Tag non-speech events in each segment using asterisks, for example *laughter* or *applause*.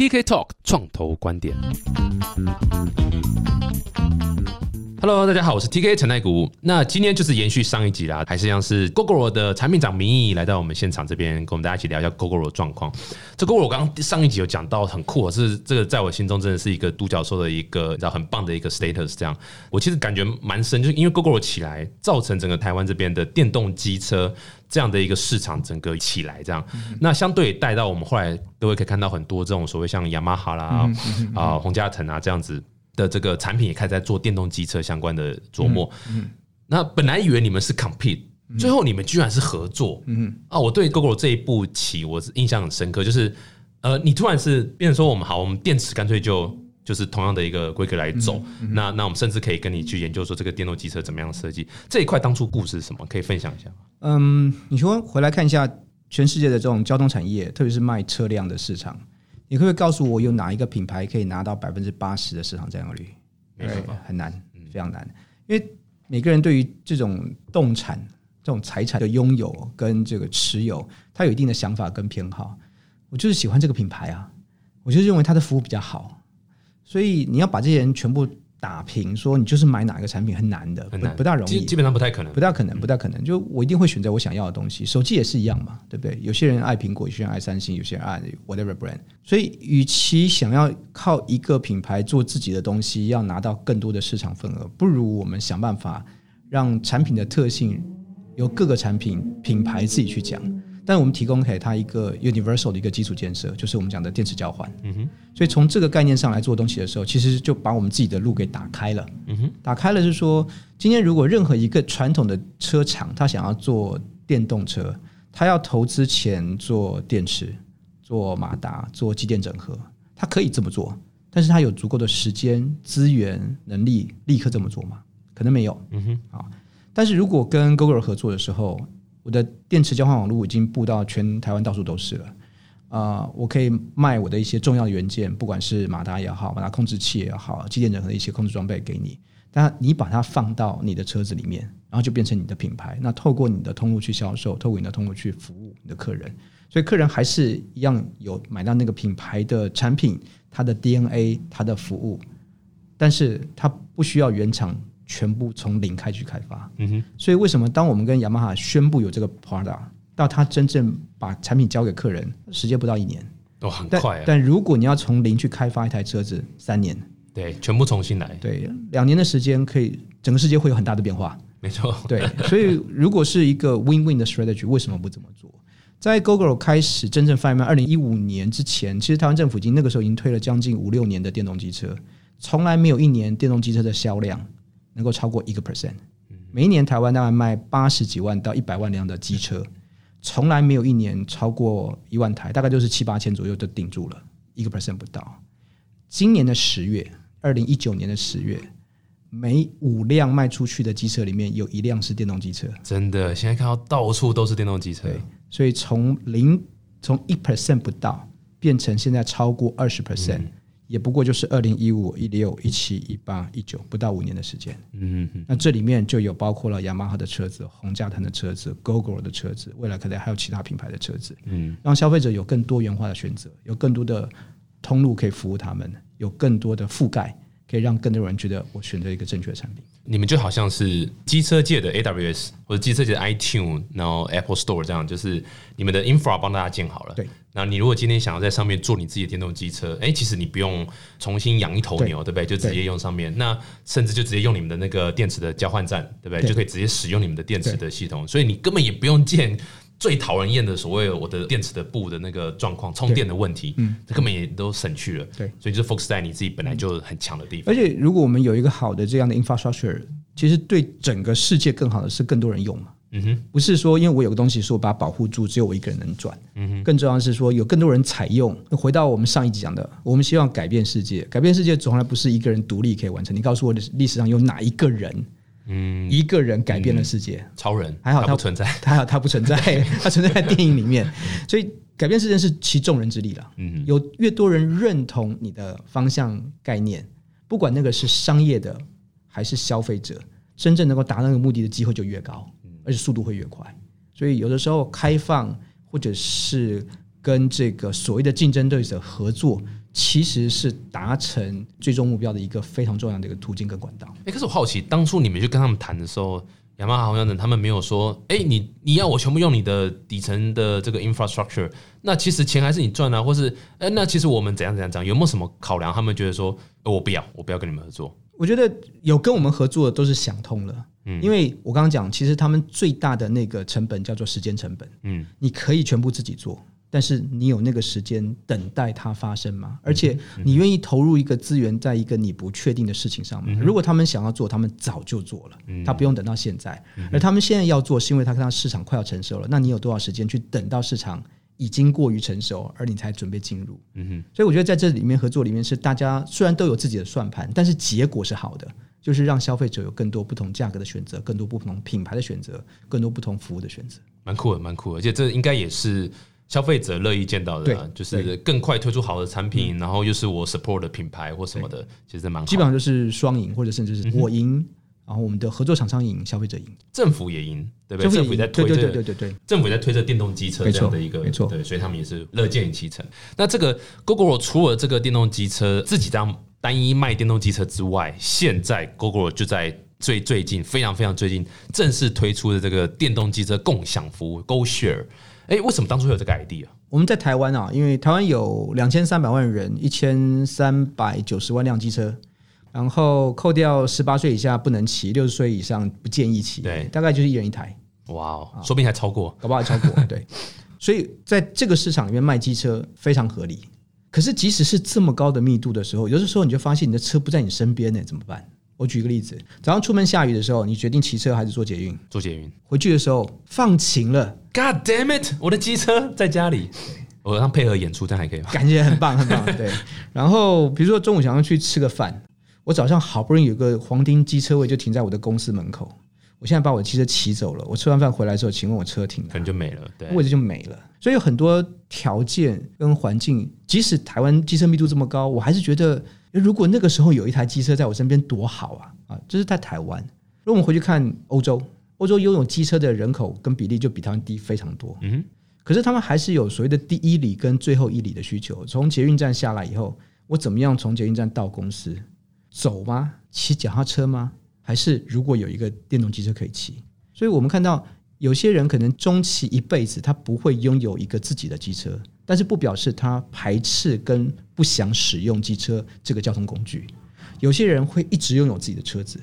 TK Talk 创投观点。Hello，大家好，我是 TK 陈太谷。那今天就是延续上一集啦，还是一样是 GoGo 的产品长明义来到我们现场这边，跟我们大家一起聊一下 GoGo 的状况。这 GoGo 我刚刚上一集有讲到很酷，是这个在我心中真的是一个独角兽的一个，你知道很棒的一个 status。这样，我其实感觉蛮深，就是因为 GoGo 起来，造成整个台湾这边的电动机车这样的一个市场整个起来，这样，那相对带到我们后来各位可以看到很多这种所谓像雅马哈啦啊、洪嘉腾啊这样子。的这个产品也开始在做电动机车相关的琢磨。嗯，那本来以为你们是 compete，最后你们居然是合作。嗯啊，我对 Google 这一步棋我是印象很深刻，就是呃，你突然是变成说我们好，我们电池干脆就就是同样的一个规格来走。那那我们甚至可以跟你去研究说这个电动机车怎么样设计这一块当初故事是什么？可以分享一下吗？嗯，你说回来看一下全世界的这种交通产业，特别是卖车辆的市场。你可不可以告诉我有哪一个品牌可以拿到百分之八十的市场占有率？对，很难，非常难。因为每个人对于这种动产、这种财产的拥有跟这个持有，他有一定的想法跟偏好。我就是喜欢这个品牌啊，我就认为它的服务比较好，所以你要把这些人全部。打平说你就是买哪个产品很难的，很难，不大容易，基本上不太可能，不大可能，不大可能。就我一定会选择我想要的东西，手机也是一样嘛，对不对？有些人爱苹果，有些人爱三星，有些人爱 whatever brand。所以，与其想要靠一个品牌做自己的东西，要拿到更多的市场份额，不如我们想办法让产品的特性由各个产品品牌自己去讲。但我们提供给他一个 universal 的一个基础建设，就是我们讲的电池交换。嗯哼，所以从这个概念上来做东西的时候，其实就把我们自己的路给打开了。嗯哼，打开了是说，今天如果任何一个传统的车厂，他想要做电动车，他要投资钱做电池、做马达、做机电整合，他可以这么做，但是他有足够的时间、资源、能力立刻这么做吗？可能没有。嗯哼，啊，但是如果跟 Google 合作的时候。我的电池交换网络已经布到全台湾到处都是了，啊，我可以卖我的一些重要的元件，不管是马达也好，马达控制器也好，机电整合的一些控制装备给你，但你把它放到你的车子里面，然后就变成你的品牌。那透过你的通路去销售，透过你的通路去服务你的客人，所以客人还是一样有买到那个品牌的产品，它的 DNA，它的服务，但是它不需要原厂。全部从零开始开发，嗯哼，所以为什么当我们跟雅马哈宣布有这个 product，到他真正把产品交给客人，时间不到一年，都很快。但如果你要从零去开发一台车子，三年，对，全部重新来，对，两年的时间可以，整个世界会有很大的变化，没错，对。所以如果是一个 win-win 的 strategy，为什么不这么做？在 Google 开始真正贩卖二零一五年之前，其实台湾政府已经那个时候已经推了将近五六年的电动机车，从来没有一年电动机车的销量。能够超过一个 percent，每一年台湾大概卖八十几万到一百万辆的机车，从来没有一年超过一万台，大概就是七八千左右就顶住了，一个 percent 不到。今年的十月，二零一九年的十月，每五辆卖出去的机车里面有一辆是电动机车，真的，现在看到到处都是电动机车，所以从零从一 percent 不到变成现在超过二十 percent。也不过就是二零一五、一六、一七、一八、一九，不到五年的时间。嗯嗯。那这里面就有包括了雅马哈的车子、红加藤的车子、GoGo 的车子，未来可能还有其他品牌的车子。嗯。让消费者有更多元化的选择，有更多的通路可以服务他们，有更多的覆盖。可以让更多人觉得我选择一个正确的产品。你们就好像是机车界的 AWS 或者机车界的 iTune，然后 Apple Store 这样，就是你们的 infra 帮大家建好了。对。那你如果今天想要在上面做你自己的电动机车，哎，其实你不用重新养一头牛，对不对？就直接用上面。那甚至就直接用你们的那个电池的交换站，对不对？就可以直接使用你们的电池的系统，所以你根本也不用建。最讨人厌的所谓我的电池的布的那个状况，充电的问题，嗯，这根本也都省去了。对，所以就 focus 在你自己本来就很强的地方。而且，如果我们有一个好的这样的 infrastructure，其实对整个世界更好的是更多人用嘛。嗯哼，不是说因为我有个东西说我把它保护住，只有我一个人能转。嗯哼，更重要的是说有更多人采用。回到我们上一集讲的，我们希望改变世界，改变世界从来不是一个人独立可以完成。你告诉我的历史上有哪一个人？嗯，一个人改变了世界，超人还好他不存在，还好他不存在，*laughs* 他存在在电影里面，所以改变世界是其众人之力了。嗯，有越多人认同你的方向概念，不管那个是商业的还是消费者，真正能够达到那个目的的机会就越高，而且速度会越快。所以有的时候开放或者是跟这个所谓的竞争对手合作，其实是达成最终目标的一个非常重要的一个途径跟管道。哎、可是我好奇，当初你们去跟他们谈的时候，雅马哈好像他们没有说，哎、你你要我全部用你的底层的这个 infrastructure，那其实钱还是你赚啊，或是哎、那其实我们怎样怎样怎样，有没有什么考量？他们觉得说，呃我不要，我不要跟你们合作。我觉得有跟我们合作的都是想通了，嗯因为我刚刚讲，其实他们最大的那个成本叫做时间成本，嗯，你可以全部自己做，但是你有那个时间等待它发生吗？而且嗯你愿意投入一个资源在一个你不确定的事情上嗯吗？如果他们想要做，他们早就做了，他不用等到现在，而他们现在要做，是因为他看到市场快要成熟了，那你有多少时间去等到市场？已经过于成熟，而你才准备进入。嗯哼，所以我觉得在这里面合作里面是大家虽然都有自己的算盘，但是结果是好的，就是让消费者有更多不同价格的选择，更多不同品牌的选择，更多不同服务的选择。蛮酷的，蛮酷的，而且这应该也是消费者乐意见到的啊，就是更快推出好的产品，然后又是我 support 的品牌或什么的，其实蛮好基本上就是双赢，或者甚至是我赢，然后我们的合作厂商赢，消费者赢，政府也赢，对不对？政府也在赢对对推这个对对对对。政府也在推这电动机车这样的一个，没错。对，所以他们也是乐见其成。那这个 Google 除了这个电动机车自己这样单一卖电动机车之外，现在 Google 就在最最近非常非常最近正式推出的这个电动机车共享服务 Go 哎，为什么当初有这个 idea？我们在台湾啊，因为台湾有两千三百万人，一千三百九十万辆机车，然后扣掉十八岁以下不能骑，六十岁以上不建议骑，对大概就是一人一台。哇哦，说不定还超过。搞不好还超过。*laughs* 对，所以在这个市场里面卖机车非常合理。可是即使是这么高的密度的时候，有的时候你就发现你的车不在你身边呢，怎么办？我举个例子，早上出门下雨的时候，你决定骑车还是坐捷运？坐捷运回去的时候放晴了，，God damn it！我的机车在家里，我让配合演出，这样还可以吗？感觉很棒很棒。对，然后比如说中午想要去吃个饭，我早上好不容易有个黄丁机车位就停在我的公司门口，我现在把我的汽车骑走了，我吃完饭回来之后，请问我车停了可？能就没了。对，位置就没了。所以有很多条件跟环境，即使台湾机车密度这么高，我还是觉得，如果那个时候有一台机车在我身边多好啊！啊，这是在台湾。如果我们回去看欧洲，欧洲拥有机车的人口跟比例就比台湾低非常多。嗯，可是他们还是有所谓的第一里跟最后一里的需求。从捷运站下来以后，我怎么样从捷运站到公司？走吗？骑脚踏车吗？还是如果有一个电动机车可以骑？所以我们看到有些人可能终其一辈子，他不会拥有一个自己的机车，但是不表示他排斥跟不想使用机车这个交通工具。有些人会一直拥有自己的车子，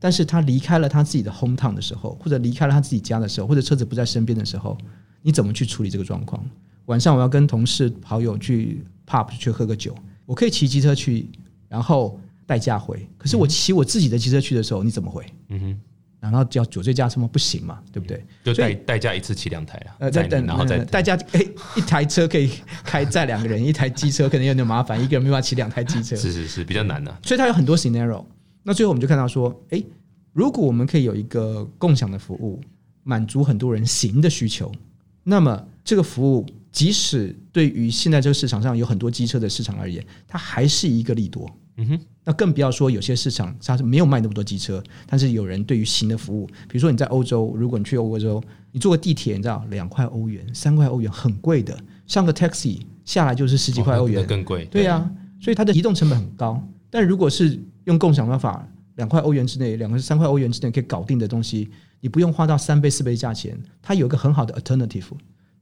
但是他离开了他自己的 home town 的时候，或者离开了他自己家的时候，或者车子不在身边的时候，你怎么去处理这个状况？晚上我要跟同事好友去 pub 去喝个酒，我可以骑机车去，然后代驾回。可是我骑我自己的机车去的时候，你怎么回？嗯哼，难道叫酒醉驾车吗？不行嘛，对不对？就代代驾一次骑两台啊，呃，在等，然后再呃代驾，哎，一台车可以开载两个人，*laughs* 一台机车可能有点麻烦，一个人没办法骑两台机车。是是是比较难的、所以它有很多 scenario。那最后我们就看到说，诶，如果我们可以有一个共享的服务，满足很多人行的需求，那么这个服务即使对于现在这个市场上有很多机车的市场而言，它还是一个利多。嗯哼，那更不要说有些市场它是没有卖那么多机车，但是有人对于新的服务，比如说你在欧洲，如果你去欧洲，你坐个地铁，你知道两块欧元、三块欧元很贵的，上个 taxi 下来就是十几块欧元，更贵。对呀、所以它的移动成本很高。但如果是用共享方法，两块欧元之内，两个三块欧元之内可以搞定的东西，你不用花到三倍四倍的价钱，它有一个很好的 alternative。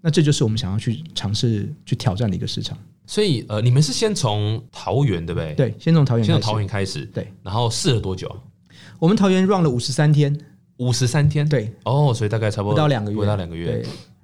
那这就是我们想要去尝试去挑战的一个市场。所以呃，你们是先从桃园对不对？，对，先从桃园先从。桃园开始，对，然后试了多久？我们桃园 run 了五十三天，五十三天。，对，哦，所以大概差不多不到两个月，不到两个月。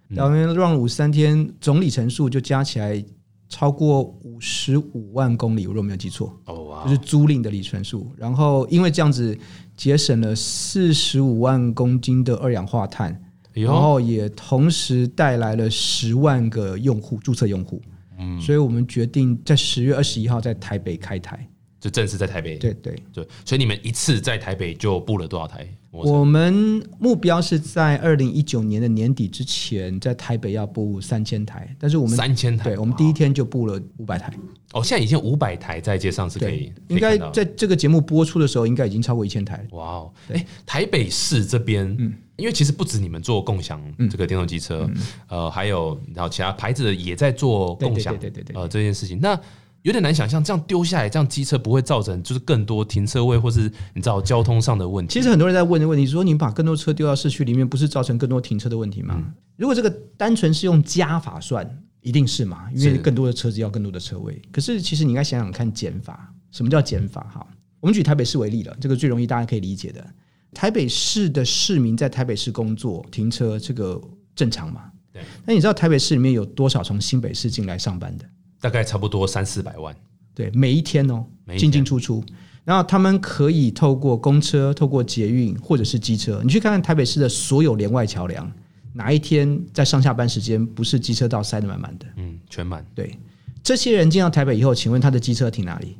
对，桃园 run 了五十三天，总里程数就加起来超过五十五万公里，我如果没有记错。哦哇，就是租赁的里程数。然后因为这样子节省了四十五万公斤的二氧化碳，然后也同时带来了十万个用户注册用户。嗯，所以我们决定在十月二十一号在台北开台。就正式在台北。对对，对，所以你们一次在台北就布了多少台？我们目标是在二零一九年的年底之前，在台北要布三千台，但是我们三千台。对，我们第一天就布了五百台。哦，现在已经五百台在街上是可以对，，应该在这个节目播出的时候，应该已经超过一千台了。哇哦，哎，台北市这边，嗯因为其实不止你们做共享这个电动机车，呃，还有然后其他牌子也在做共享，嗯对对对对对对呃，这件事情，那有点难想象，这样丢下来，这样机车不会造成就是更多停车位或是你知道交通上的问题。其实很多人在问的问题，说你把更多车丢到市区里面，不是造成更多停车的问题吗？嗯如果这个单纯是用加法算，一定是嘛，因为更多的车子要更多的车位。可是其实你应该想想看减法，什么叫减法？哈，我们举台北市为例了，这个最容易大家可以理解的。台北市的市民在台北市工作停车，这个正常嘛？对。那你知道台北市里面有多少从新北市进来上班的？大概差不多三四百万，对，每一天哦，天进进出出。然后他们可以透过公车、透过捷运或者是机车，你去看看台北市的所有连外桥梁，哪一天在上下班时间不是机车道塞得满满的？嗯，全满，对，这些人进到台北以后，请问他的机车停哪里？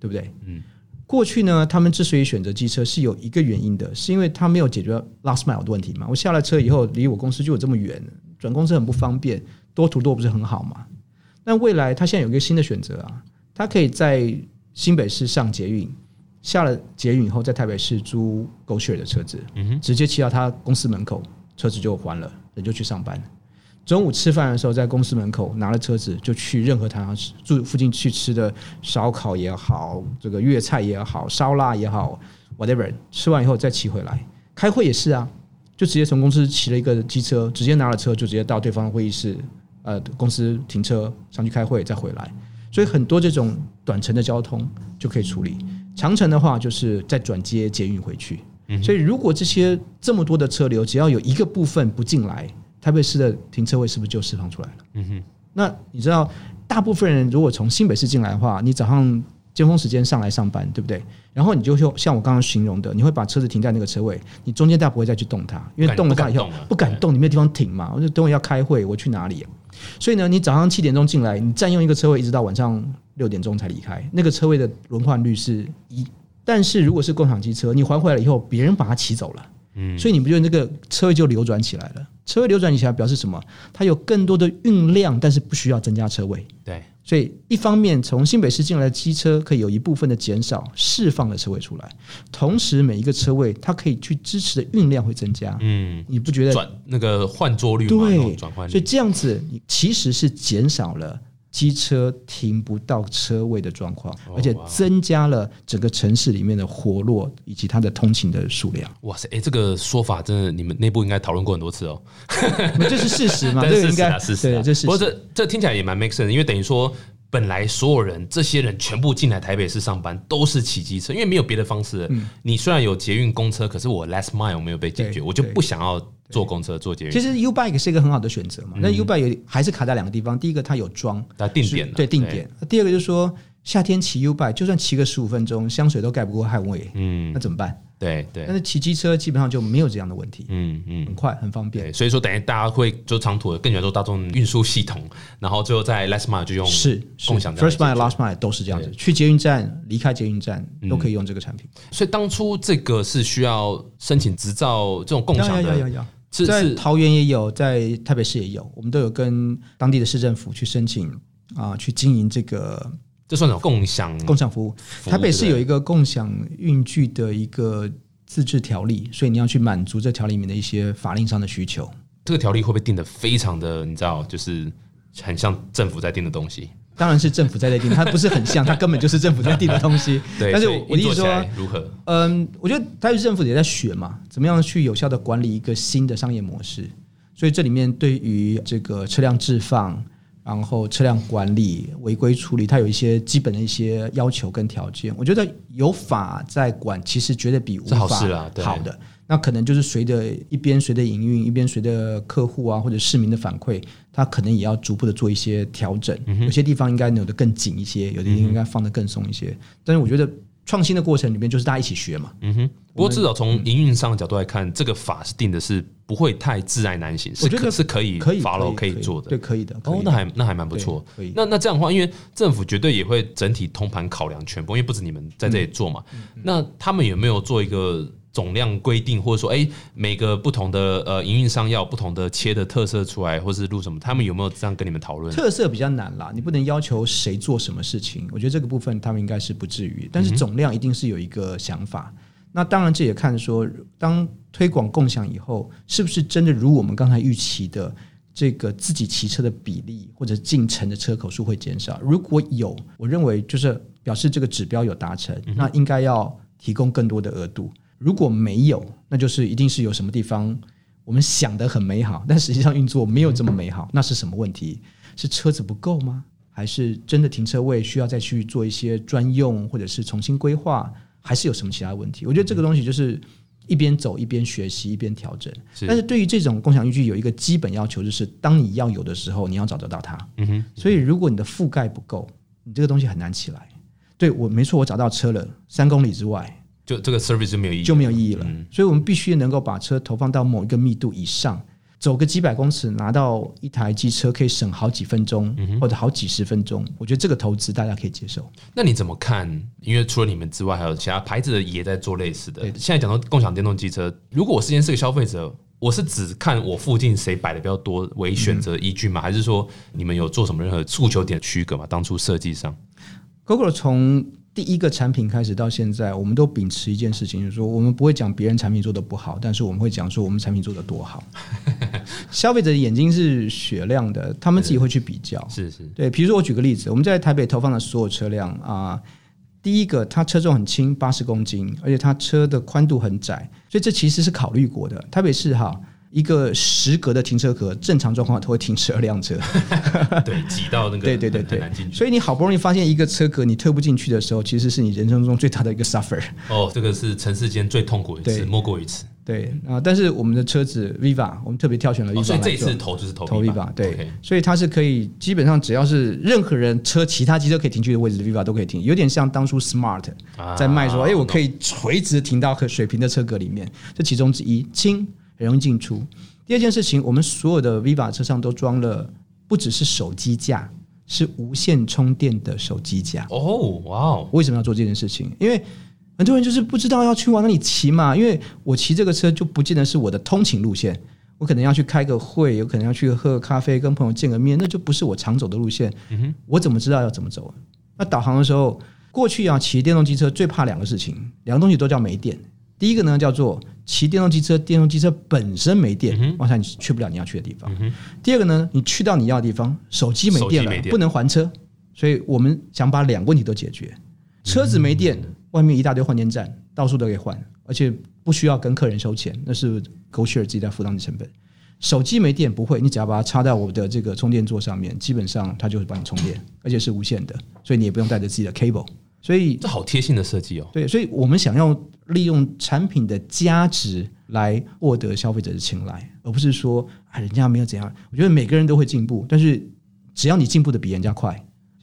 对不对？嗯。过去呢，他们之所以选择机车，是有一个原因的，是因为他没有解决 last mile 的问题嘛。我下了车以后，离我公司就有这么远，转公司很不方便，多途多不是很好嘛？那未来他现在有一个新的选择啊，他可以在新北市上捷运，下了捷运以后，在台北市租 GoShare 的车子，直接骑到他公司门口，车子就还了，人就去上班。中午吃饭的时候，在公司门口拿了车子就去任何他要吃住附近去吃的烧烤也好，这个粤菜也好，烧腊也好，whatever，吃完以后再骑回来。开会也是啊，就直接从公司骑了一个机车，直接拿了车就直接到对方的会议室，呃，公司停车上去开会再回来。所以很多这种短程的交通就可以处理，长程的话就是再转接捷运回去。所以如果这些这么多的车流，只要有一个部分不进来，台北市的停车位是不是就释放出来了？嗯哼。那你知道，大部分人如果从新北市进来的话，你早上尖峰时间上来上班，对不对？然后你就会像我刚刚形容的，你会把车子停在那个车位，你中间大家不会再去动它，因为动了它以后不敢动了不敢动，你没有地方停嘛。我就等会要开会，我去哪里、啊？所以呢，你早上七点钟进来，你占用一个车位，一直到晚上六点钟才离开，那个车位的轮换率是一。但是如果是共享机车，你还回来以后，别人把它骑走了，嗯，所以你不觉得那个车位就流转起来了？车位流转起来表示什么？它有更多的运量，但是不需要增加车位。对，所以一方面从新北市进来的机车可以有一部分的减少，释放了车位出来，同时每一个车位它可以去支持的运量会增加。嗯，你不觉得？转那个换座率嘛，那种对转换，率，所以这样子，你其实是减少了机车停不到车位的状况，哦而且增加了整个城市里面的活络以及它的通勤的数量。哇塞，哎，这个说法真的，你们内部应该讨论过很多次哦。*laughs* 这是事实嘛？*laughs* 但是事实啊，这个应该事实啊对，这是不过这这听起来也蛮 make sense，因为等于说。本来所有人，这些人全部进来台北市上班，都是骑机车，因为没有别的方式嗯。你虽然有捷运、公车，可是我 last mile 没有被解决，我就不想要坐公车、坐捷运。其实 U Bike 是一个很好的选择嘛。嗯那 U Bike 有还是卡在两个地方，第一个它有装，它定点了对定点；第二个就是说夏天骑 U Bike，就算骑个十五分钟，香水都盖不过汗味，嗯那，怎么办？对对但，是骑机车基本上就没有这样的问题，嗯嗯。很快很方便，。所以说等于大家会就长途的更喜欢做大众运输系统，然后最后在 last mile 就用是是共享这样 First 的 Mile、Last Mile 都是这样子，去捷运站、离开捷运站都可以用这个产品。所以当初这个是需要申请执照，这种共享的，是是桃园也有，在台北市也有，我们都有跟当地的市政府去申请啊，去经营这个这算什么共享共享服务。台北市有一个共享运具的一个自治条例，所以你要去满足这条里面的一些法令上的需求。这个条例会不会定的非常的，你知道，就是很像政府在定的东西？当然是政府在内定，它不是很像，它根本就是政府在定的东西。*laughs* 对，但是我我的意思说如何？嗯，我觉得台北政府也在学嘛，怎么样去有效的管理一个新的商业模式。所以这里面对于这个车辆置放，然后车辆管理、违规处理，它有一些基本的一些要求跟条件。我觉得有法在管，其实绝对比无法好的。那可能就是随着一边随着营运，一边随着客户啊或者市民的反馈，它可能也要逐步的做一些调整。有些地方应该扭得更紧一些，有的地方应该放得更松一些。但是我觉得创新的过程里面就是大家一起学嘛。嗯哼。不过至少从营运上的角度来看，这个法是定的是不会太自爱难行，是我觉得可是可以可以 follow 可以以做的。对，可以的。哦，那还那还蛮不错。那那这样的话，因为政府绝对也会整体通盘考量全部，因为不止你们在这里做嘛。嗯那他们有没有做一个总量规定，或者说，哎、每个不同的呃营运商要不同的切的特色出来，或是录什么？他们有没有这样跟你们讨论？特色比较难啦，你不能要求谁做什么事情。我觉得这个部分他们应该是不至于，但是总量一定是有一个想法。那当然，这也看说，当推广共享以后，是不是真的如我们刚才预期的，这个自己骑车的比例或者进城的车口数会减少？如果有，我认为就是表示这个指标有达成，那应该要提供更多的额度。如果没有，那就是一定是有什么地方我们想的很美好，但实际上运作没有这么美好，那是什么问题？是车子不够吗？还是真的停车位需要再去做一些专用，或者是重新规划？还是有什么其他问题？我觉得这个东西就是一边走一边学习，一边调整。是但是对于这种共享渔具有一个基本要求，就是当你要有的时候，你要找得到它。嗯哼，所以如果你的覆盖不够，你这个东西很难起来。对我没错，我找到车了，三公里之外就这个 service 就没有意义，就没有意义了。嗯所以我们必须能够把车投放到某一个密度以上，走个几百公尺，拿到一台机车可以省好几分钟，嗯或者好几十分钟。我觉得这个投资大家可以接受。那你怎么看？因为除了你们之外，还有其他牌子的也在做类似的。现在讲到共享电动机车，如果我之前是个消费者，我是只看我附近谁摆的比较多为选择依据吗？还是说你们有做什么任何诉求点区隔吗？当初设计上，，Google 从第一个产品开始到现在，我们都秉持一件事情，就是说我们不会讲别人产品做的不好，但是我们会讲说我们产品做的多好。*laughs* 消费者的眼睛是雪亮的，他们自己会去比较。是是，对，比如说我举个例子，我们在台北投放的所有车辆啊、第一个它车重很轻，八十公斤，而且它车的宽度很窄，所以这其实是考虑过的。台北市哈一个十格的停车格，正常状况都会停十二辆车，*laughs* 对，挤到那个很对对对。对。所以你好不容易发现一个车格你推不进去的时候，其实是你人生中最大的一个 suffer。哦，这个是城市间最痛苦的一次，对。莫过于此。对啊、但是我们的车子 Viva，我们特别挑选了 Viva 哦，所以这一次投就是投投 Viva Viva，对。所以它是可以基本上只要是任何人车其他机车可以停去的位置，Viva 都可以停，有点像当初 Smart 啊在卖说，哎、我可以以垂直停到可水平的车格里面，这其中之一，轻，很容易进出。第二件事情，我们所有的 Viva 车上都装了，不只是手机架，是无线充电的手机架。哦，哇哦，为什么要做这件事情？因为很多人就是不知道要去往哪里骑嘛。因为我骑这个车就不见得是我的通勤路线，我可能要去开个会，有可能要去喝个咖啡，跟朋友见个面，那就不是我常走的路线。我怎么知道要怎么走？那导航的时候，过去啊骑电动机车最怕两个事情，两个东西都叫没电。第一个呢叫做骑电动机车，电动机车本身没电，往下你去不了你要去的地方。第二个呢，你去到你要的地方，手机没电了不能还车，所以我们想把两个问题都解决。车子没电，外面一大堆换电站，到处都可以换，而且不需要跟客人收钱，那是 GoShare 自己在负担的成本。手机没电不会，你只要把它插在我的这个充电座上面，基本上它就会帮你充电，而且是无线的，所以你也不用带着自己的 cable。所以这好贴心的设计哦。对，所以我们想要利用产品的价值来获得消费者的青睐，而不是说啊人家没有怎样。我觉得每个人都会进步，但是只要你进步的比人家快，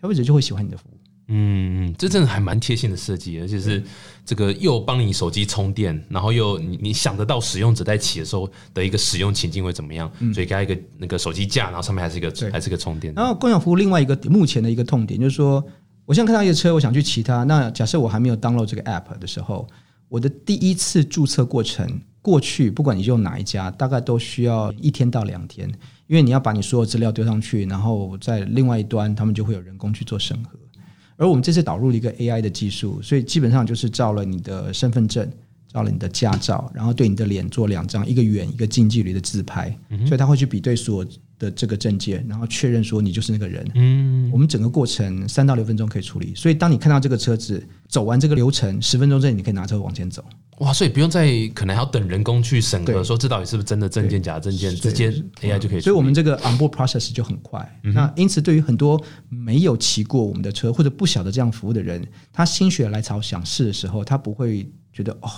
消费者就会喜欢你的服务。嗯，这真的还蛮贴心的设计，而且是这个又帮你手机充电，然后又你你想得到使用者在起的时候的一个使用情境会怎么样，所以给他一个那个手机架，然后上面还是一个对还是一个充电。然后共享服务另外一个目前的一个痛点就是说，我现在看到一个车，我想去骑它。那假设我还没有 download 这个 app 的时候，我的第一次注册过程，过去不管你用哪一家，大概都需要一天到两天，因为你要把你所有资料丢上去，然后在另外一端他们就会有人工去做审核。而我们这次导入了一个 AI 的技术，所以基本上就是照了你的身份证，照了你的驾照，然后对你的脸做两张，一个远一个近距离的自拍，所以他会去比对所有的这个证件，然后确认说你就是那个人。嗯，我们整个过程三到六分钟可以处理，所以当你看到这个车子走完这个流程，十分钟之内你可以拿车往前走。哇，所以不用再可能还要等人工去审核，对说这到底是不是真的证件、假证件，直接 AI 就可以。所以我们这个 onboard process 就很快。那因此，对于很多没有骑过我们的车或者不晓得这样服务的人，他心血来潮想试的时候，他不会觉得哦，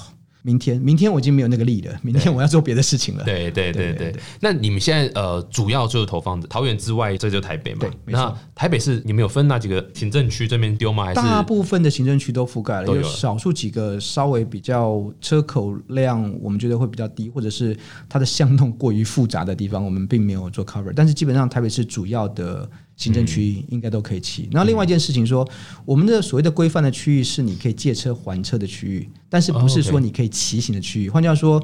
明天，明天我已经没有那个力了，明天我要做别的事情了。对对对对。那你们现在呃，主要就是投放桃园之外，这就台北嘛。那台北是你们有分那几个行政区这边丢吗？还是大部分的行政区都覆盖了，都有了有少数几个稍微比较车口量我们觉得会比较低，或者是它的巷弄过于复杂的地方，我们并没有做 cover。但是基本上台北市主要的行政区域应该都可以骑。然后另外一件事情说，我们的所谓的规范的区域是你可以借车还车的区域，但是不是哦说你可以骑行的区域。换句话说，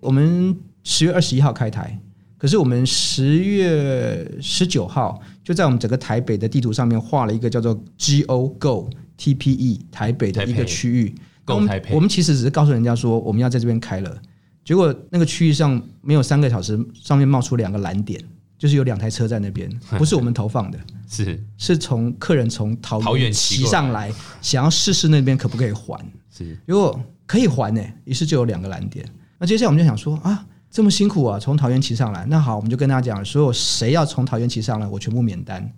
我们十月二十一号开台。可是我们十月十九号就在我们整个台北的地图上面画了一个叫做 G O Go TPE 台北的一个区域。我们我们其实只是告诉人家说我们要在这边开了，结果那个区域上没有三个小时，上面冒出两个蓝点，就是有两台车在那边，*laughs* 不是我们投放的，是是从客人从桃桃园骑上来，想要试试那边可不可以还。是如果可以还呢、于是就有两个蓝点。那接下来我们就想说啊，这么辛苦啊，从桃园骑上来，那好，我们就跟大家讲，所有谁要从桃园骑上来，我全部免单。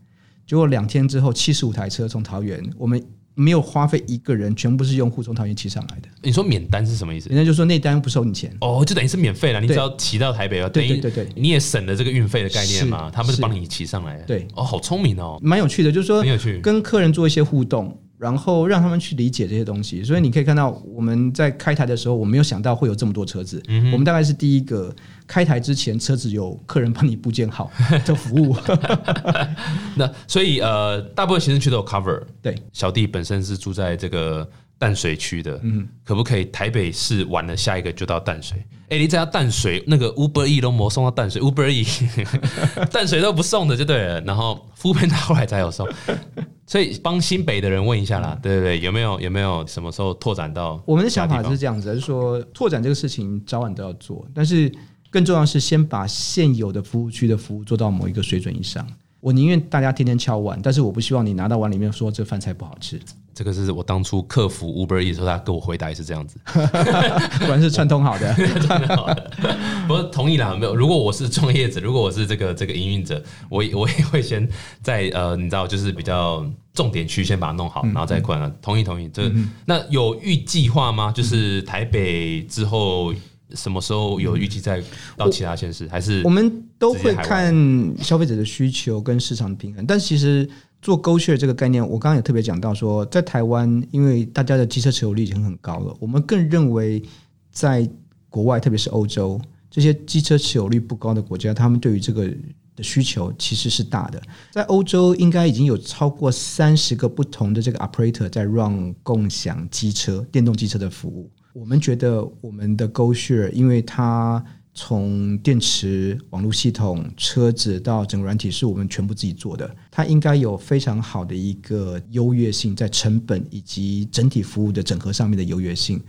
结果两天之后，七十五台车从桃园，我们没有花费一个人，全部是用户从桃园骑上来的。你说免单是什么意思？人家就说那单不收你钱，哦，就等于是免费了，你只要骑到台北了，等于对对对对你也省了这个运费的概念嘛，他们是帮你骑上来的。对哦，好聪明哦，蛮有趣的，就是说很有趣。跟客人做一些互动，然后让他们去理解这些东西。所以你可以看到，我们在开台的时候，我没有想到会有这么多车子。嗯我们大概是第一个开台之前，车子有客人帮你部件好 *laughs* 的服务。*laughs* 那所以呃，大部分行政区都有 cover。对，小弟本身是住在这个淡水区的，嗯，可不可以台北市完了下一个就到淡水？哎、你只要淡水那个 Uber E 都没送到淡水，Uber E *laughs* 淡水都不送的就对了。然后 f o o p a n 后来才有送，所以帮新北的人问一下啦，对对对，有没有有没有什么时候拓展到？我们的想法是这样子，就是说拓展这个事情早晚都要做，但是更重要的是先把现有的服务区的服务做到某一个水准以上。我宁愿大家天天敲碗，但是我不希望你拿到碗里面说这饭菜不好吃，这个是我当初克服 Uber E 的时候，他给我回答也是这样子。*laughs* 果然是串通好的。*laughs* 不过同意啦，没有。如果我是创业者，如果我是这个这个营运者，我也 *laughs* 我也会先在呃，你知道，就是比较重点区先把它弄好，然后再扩展。同意同意。这那有预计划吗？就是台北之后什么时候有预计再到其他县市？还是我们都会看消费者的需求跟市场的平衡，但其实做 Go Share 这个概念，我刚刚也特别讲到说，在台湾，因为大家的机车持有率已经很高了，我们更认为在国外，特别是欧洲这些机车持有率不高的国家，他们对于这个的需求其实是大的。在欧洲，应该已经有超过三十个不同的这个 operator 在 run 共享机车、电动机车的服务。我们觉得我们的 Go Share，因为它从电池、网络系统、车子到整个软体是我们全部自己做的，它应该有非常好的一个优越性，在成本以及整体服务的整合上面的优越性。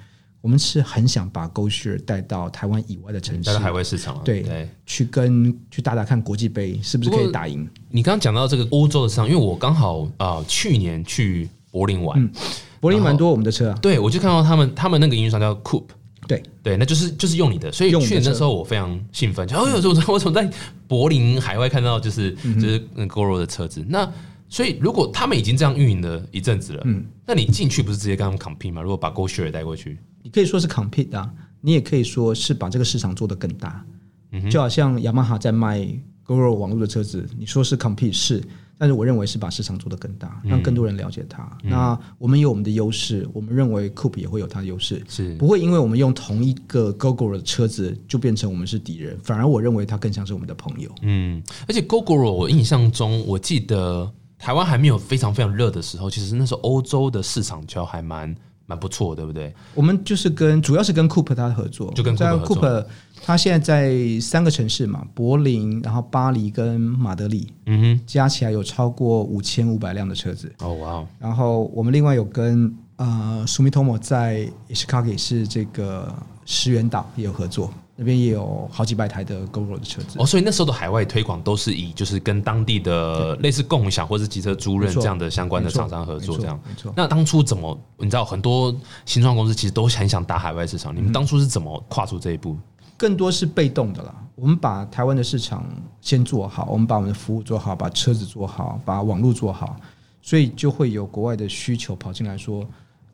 我们是很想把 Go Share 带到台湾以外的城市带到，海外市场了？对对。去跟去打打看国际杯是不是可以打赢。你刚刚讲到这个欧洲的市场，因为我刚好啊、呃去年去柏林玩，柏林蛮多我们的车啊，对我就看到他们他们那个营运商叫 Coop。对。对，那就是就是用你的，所以去年那时候我非常兴奋，就哦，有我怎么在柏林海外看到就是、就是那 GoRo 的车子，那所以如果他们已经这样运营了一阵子了，嗯，那你进去不是直接跟他们 compete 吗？如果把 GoShare 带过去，你可以说是 compete 啊，你也可以说是把这个市场做得更大。嗯就好像雅马哈在卖 Goro 网络的车子，你说是 compete 是，但是我认为是把市场做得更大，嗯。让更多人了解它。那我们有我们的优势，我们认为 Coupe 也会有它的优势，是。不会因为我们用同一个 GoGo 的车子就变成我们是敌人，反而我认为它更像是我们的朋友。嗯，而且 GoGoRo 我印象中，我记得台湾还没有非常非常热的时候，其实那时候欧洲的市场就还蛮蛮不错，对不对？我们就是跟主要是跟 Coupe 它合作，就跟 Coupe 在合作它现在在三个城市嘛，柏林，然后巴黎跟马德里，嗯哼加起来有超过五千五百辆的车子。哦哇哦，然后我们另外有跟呃 Sumitomo 在 Ishikagi 是这个石原岛也有合作，那边也有好几百台的 GoGo 的车子。哦，所以那时候的海外推广都是以就是跟当地的类似共享或是机车租赁这样的相关的厂商合作，这样。没错。那当初怎么？你知道很多新创公司其实都很想打海外市场，你们当初是怎么跨出这一步？更多是被动的啦。我们把台湾的市场先做好，我们把我们的服务做好，把车子做好，把网络做好，所以就会有国外的需求跑进来说，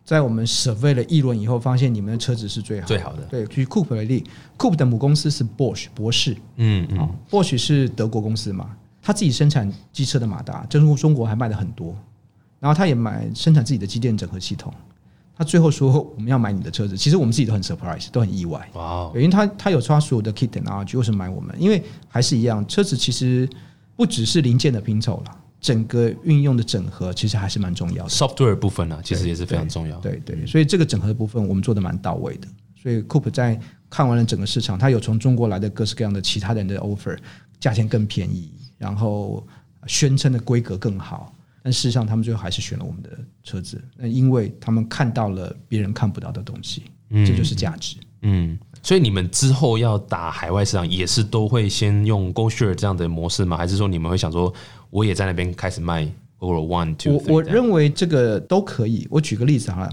在我们 survey 了一轮以后，发现你们的车子是最好的。最好的，对，举 Coupe 为例，Coupe 的母公司是 Bosch 博士，嗯嗯，啊、b o s c h 是德国公司嘛，他自己生产机车的马达，中国中国还卖的很多，然后他也买生产自己的机电整合系统。他最后说我们要买你的车子，其实我们自己都很 surprise，都很意外。哇哦，因为他他有他所有的 kit 为什么买我们？因为还是一样，车子其实不只是零件的拼凑了，整个运用的整合其实还是蛮重要的。software 部分呢，其实也是非常重要。对对，所以这个整合的部分我们做的蛮到位的。所以 Coop 在看完了整个市场，他有从中国来的各式各样的其他人的 offer，价钱更便宜，然后宣称的规格更好，但事实上他们最后还是选了我们的车子。那因为他们看到了别人看不到的东西，这就是价值。嗯，所以你们之后要打海外市场，也是都会先用 Go Share 这样的模式吗？还是说你们会想说，我也在那边开始卖 Go One Two？我我认为这个都可以。我举个例子好了，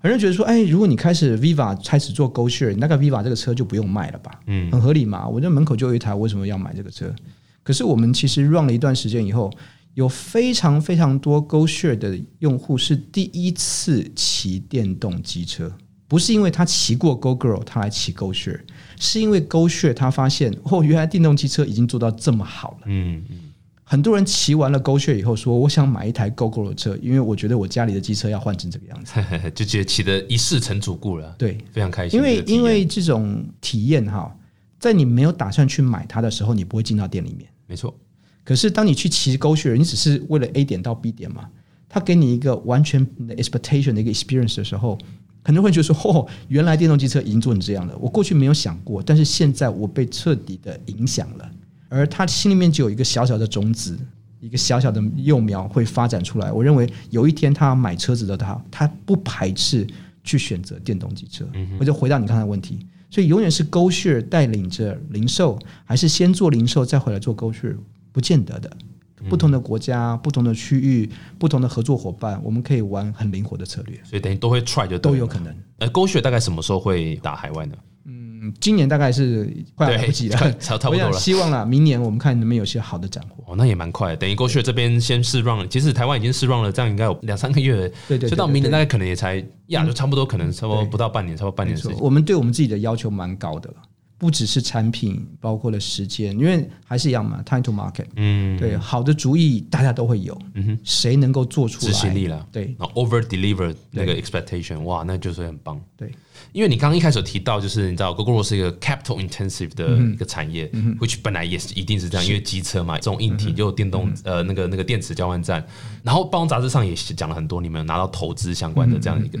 很多人觉得说，哎，如果你开始 Viva 开始做 Go Share，那个 Viva 这个车就不用卖了吧？嗯，很合理嘛。我这门口就有一台，为什么要买这个车？可是我们其实 run 了一段时间以后，有非常非常多 Go Share 的用户是第一次骑电动机车。不是因为他骑过 Go Girl，他来骑 Go Share，是因为 Go Share 他发现哦，原来电动机车已经做到这么好了。嗯嗯很多人骑完了 Go Share 以后说，我想买一台 Go Go 的车，因为我觉得我家里的机车要换成这个样子。嗯，*laughs* 就觉得骑的一世成主顾了，对，非常开心。因为因为这种体验哈，在你没有打算去买它的时候，你不会进到店里面。没错，可是当你去骑 Go Share，你只是为了 A 点到 B 点嘛，他给你一个完全的 expectation 的一个 experience 的时候，可能会觉得说，哦，原来电动机车已经做成这样了，我过去没有想过，但是现在我被彻底的影响了，而他心里面就有一个小小的种子。一个小小的幼苗会发展出来。我认为有一天他买车子的他，他不排斥去选择电动机车。我就回到你刚才的问题，所以永远是 Go Share 带领着零售，还是先做零售再回来做 Go Share，不见得的。不同的国家、不同的区域、不同的合作伙伴，我们可以玩很灵活的策略，所以等于都会 try 就都有可能。呃，Go Share 大概什么时候会打海外呢？嗯，今年大概是快要来不及了，差 *laughs* 差不多了。希望啦，明年我们看能不能有些好的斩获。哦，那也蛮快的。等于 Go Share 这边先试 run，其实台湾已经试 run 了，这样应该有两三个月了。对对对所以到明年大概可能也才呀，就差不多，可能差不多不到半年，差不多半年的时间。我们对我们自己的要求蛮高的了，不只是产品，包括了时间，因为还是一样嘛，time to market。嗯，对，好的主意大家都会有，嗯哼，谁能够做出来？执行力了。对然后 over deliver 那个 expectation，哇，那就是很棒。对，因为你刚刚一开始提到，就是你知道，Google 是一个 capital intensive 的一个产业、w h i c h 本来也是一定是这样，因为机车嘛，这种硬体就有电动、呃那个那个电池交换站，然后包装杂志上也讲了很多，你们有拿到投资相关的这样一个。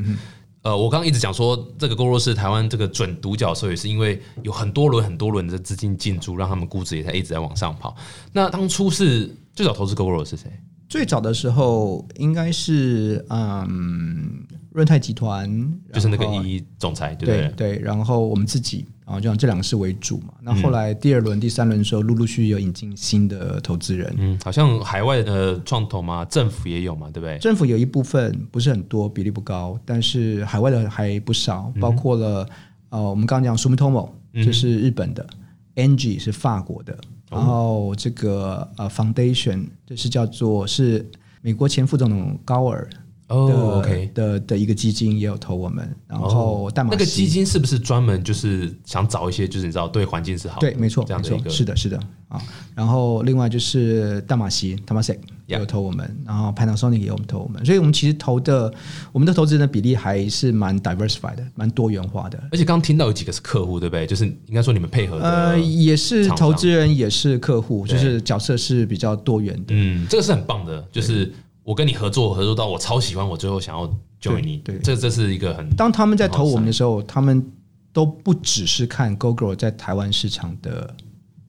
呃，我刚刚一直讲说，这个 g o r o 是台湾这个准独角兽，也是因为有很多轮很多轮的资金进驻，让他们估值也在一直在往上跑。那当初是最早投资 GORO 的是谁？最早的时候应该是嗯润泰集团，就是那个然后一总裁，对不对对？对，然后我们自己啊，就像这两个是为主嘛。那后来第二轮、第三轮的时候，陆陆续续有引进新的投资人，嗯，好像海外的创投嘛，政府也有嘛，对不对？政府有一部分不是很多，比例不高，但是海外的还不少，包括了呃，我们刚刚讲 Sumitomo，这是日本的、a n g i 是法国的，然后这个呃 Foundation 就是叫做是美国前副总统高尔、哦，OK。的的一个基金也有投我们，然后淡马那个基金是不是专门就是想找一些就是你知道对环境是好的，对，没错，这样的一个是的，是的啊。然后另外就是淡马锡 （Temasek） 也有投我们，然后 Panasonic 也有投我们，所以我们其实投的我们的投资人的比例还是蛮 diversified 的，蛮多元化的。而且刚刚听到有几个是客户，对不对？就是应该说你们配合的，呃，也是投资人，也是客户，就是角色是比较多元的。嗯，这个是很棒的，就是我跟你合作，合作到我超喜欢，我最后想要 join 你，对对这这是一个很当他们在投我们的时候，他们都不只是看 GoGo 在台湾市场的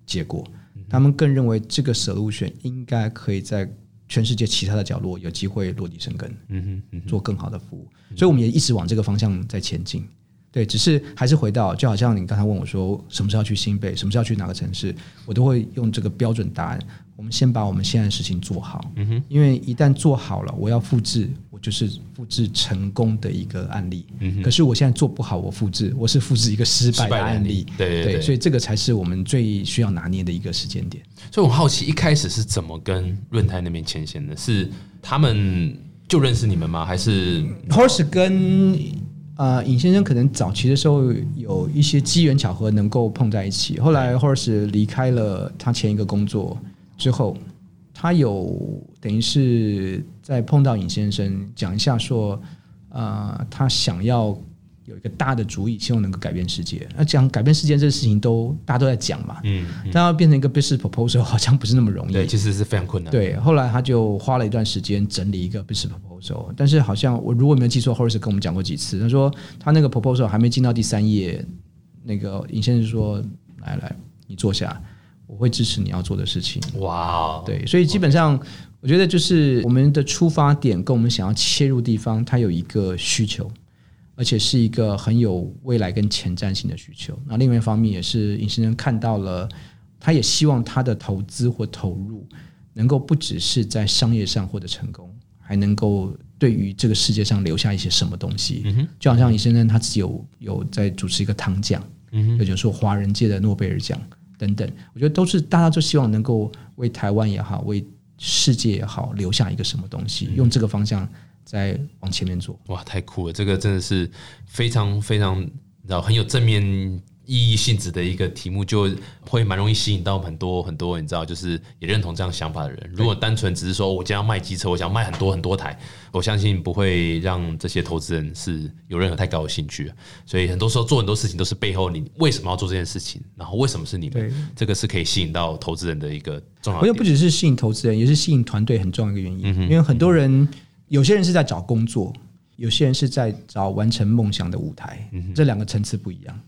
结果，他们更认为这个 solution 应该可以在全世界其他的角落有机会落地生根，嗯哼嗯做更好的服务。所以我们也一直往这个方向在前进。对，只是还是回到，就好像你刚才问我说，什么时候要去新北，什么时候去哪个城市，我都会用这个标准答案。我们先把我们现在的事情做好，嗯哼因为一旦做好了，我要复制，我就是复制成功的一个案例。嗯哼可是我现在做不好，我复制，我是复制一个失败的案例。对对对所以这个才是我们最需要拿捏的一个时间点。所以我很好奇，一开始是怎么跟润泰那边牵线的？是他们就认识你们吗？还是 Horse 跟呃尹先生可能早期的时候有一些机缘巧合能够碰在一起，后来 Horse 离开了他前一个工作之后，他有等于是在碰到尹先生讲一下说，呃，他想要。有一个大的主意，希望能够改变世界。那讲改变世界这个事情，都大家都在讲嘛。嗯，但要变成一个 business proposal，好像不是那么容易。对，其实是非常困难。对，后来他就花了一段时间整理一个 business proposal，但是好像我如果没有记错，Horace 跟我们讲过几次，他说他那个 proposal 还没进到第三页，那个尹先生说：“来来，你坐下，我会支持你要做的事情。”哇，对，所以基本上我觉得就是我们的出发点跟我们想要切入地方，它有一个需求。而且是一个很有未来跟前瞻性的需求。那另外一方面也是尹先生看到了，他也希望他的投资或投入能够不只是在商业上获得成功，还能够对于这个世界上留下一些什么东西。就好像尹先生他自己有有在主持一个汤奖，也就是说华人界的诺贝尔奖等等。我觉得都是大家都希望能够为台湾也好，为世界也好留下一个什么东西，用这个方向。再往前面做，哇，太酷了！这个真的是非常非常，然后很有正面意义性质的一个题目，就会蛮容易吸引到很多很多，你知道，就是也认同这样想法的人。如果单纯只是说我将要卖机车，我想卖很多很多台，我相信不会让这些投资人是有任何太高的兴趣。所以很多时候做很多事情都是背后你为什么要做这件事情，然后为什么是你们，这个是可以吸引到投资人的一个重要。我觉得不只是吸引投资人，也是吸引团队很重要一个原因，因为很多人。有些人是在找工作，有些人是在找完成梦想的舞台，这两个层次不一样。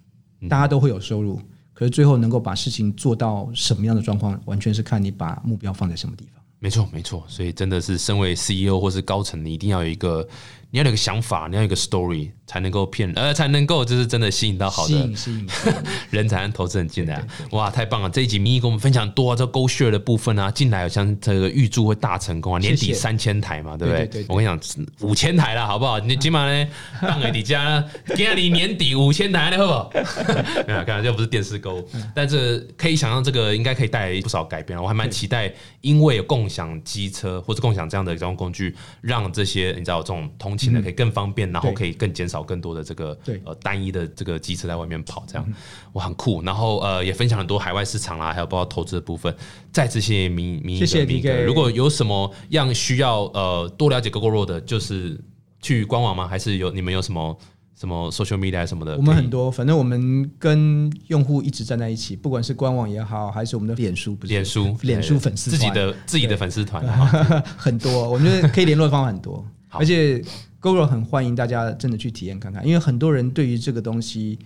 大家都会有收入，可是最后能够把事情做到什么样的状况，完全是看你把目标放在什么地方。没错，没错。所以真的是身为 CEO 或是高层，你一定要有一个。你要有个想法，你要有个 story，才能够骗，呃，才能够就是真的吸引到好的 *laughs* 人才能投资人进来。哇，太棒了！这一集明义跟我们分享多这 Go Share 的部分啊，进来像这个预祝会大成功啊，年底三千台嘛，对不对？我跟你讲，五千台了，好不好？你起码呢，放给你家，今你年底五千台了，好不好？*laughs* 没有，看这不是电视购，但是可以想象这个应该可以带来不少改变。我还蛮期待，因为有共享机车或者共享这样的交通工具，让这些你知道这种通。现在可以更方便，然后可以更减少更多的这个呃单一的这个机车在外面跑，这样我很酷。然后呃也分享很多海外市场啦，还有包括投资的部分。再次谢谢明明谢明哥。如果有什么样需要呃多了解 GoGo Road 的，就是去官网吗？还是有你们有什么什么 social media 什么的？我们很多，反正我们跟用户一直站在一起，不管是官网也好，还是我们的脸书，不是脸书脸书粉丝自己的自己的粉丝团 *laughs* 很多，我觉得可以联络的方法很多，*laughs* 而且。GoGo 很欢迎大家真的去体验看看，因为很多人对于这个东西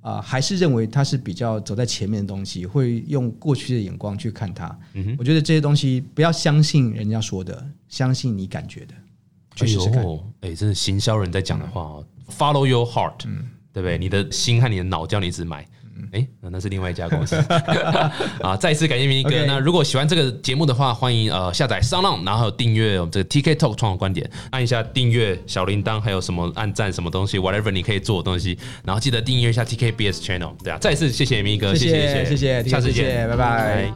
啊，还是认为它是比较走在前面的东西，会用过去的眼光去看它。嗯我觉得这些东西不要相信人家说的，相信你感觉的，去试试看。哎，这是行销人在讲的话哦，Follow your heart，嗯对不对？你的心和你的脑叫你一直买。哎，那是另外一家公司 *laughs* *laughs* 啊！再一次感谢明哥。那如果喜欢这个节目的话，欢迎呃下载商浪，然后订阅我们这个 TK Talk 创观点，按一下订阅小铃铛，还有什么按赞什么东西，whatever 你可以做的东西，然后记得订阅一下 TKBS Channel。对啊，再次谢谢明哥，谢谢谢谢，下次见，拜拜。